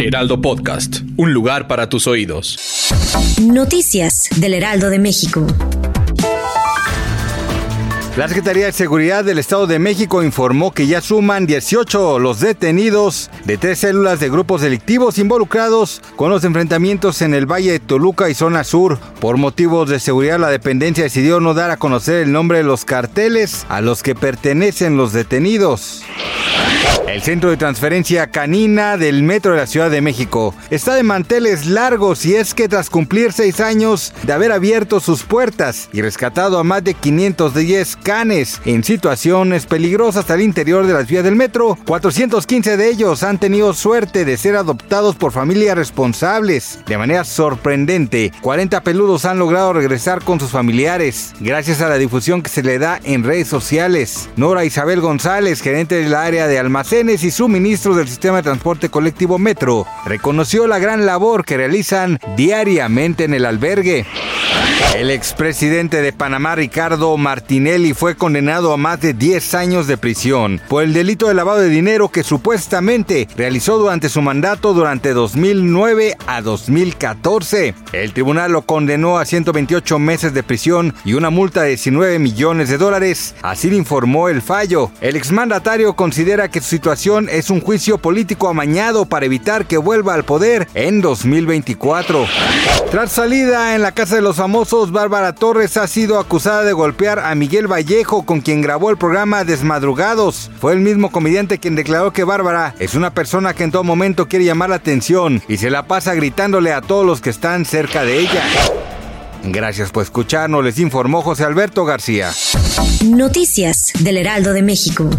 Heraldo Podcast, un lugar para tus oídos. Noticias del Heraldo de México. La Secretaría de Seguridad del Estado de México informó que ya suman 18 los detenidos de tres células de grupos delictivos involucrados con los enfrentamientos en el Valle de Toluca y zona sur. Por motivos de seguridad, la dependencia decidió no dar a conocer el nombre de los carteles a los que pertenecen los detenidos. El centro de transferencia canina del Metro de la Ciudad de México está de manteles largos y es que tras cumplir seis años de haber abierto sus puertas y rescatado a más de 510 canes en situaciones peligrosas al interior de las vías del metro, 415 de ellos han tenido suerte de ser adoptados por familias responsables. De manera sorprendente, 40 peludos han logrado regresar con sus familiares gracias a la difusión que se le da en redes sociales. Nora Isabel González, gerente del área de almacén, y suministros del sistema de transporte colectivo Metro, reconoció la gran labor que realizan diariamente en el albergue. El expresidente de Panamá, Ricardo Martinelli, fue condenado a más de 10 años de prisión por el delito de lavado de dinero que supuestamente realizó durante su mandato durante 2009 a 2014. El tribunal lo condenó a 128 meses de prisión y una multa de 19 millones de dólares. Así informó el fallo. El exmandatario considera que su situación es un juicio político amañado para evitar que vuelva al poder en 2024. Tras salida en la Casa de los Bárbara Torres ha sido acusada de golpear a Miguel Vallejo, con quien grabó el programa Desmadrugados. Fue el mismo comediante quien declaró que Bárbara es una persona que en todo momento quiere llamar la atención y se la pasa gritándole a todos los que están cerca de ella. Gracias por escucharnos, les informó José Alberto García. Noticias del Heraldo de México.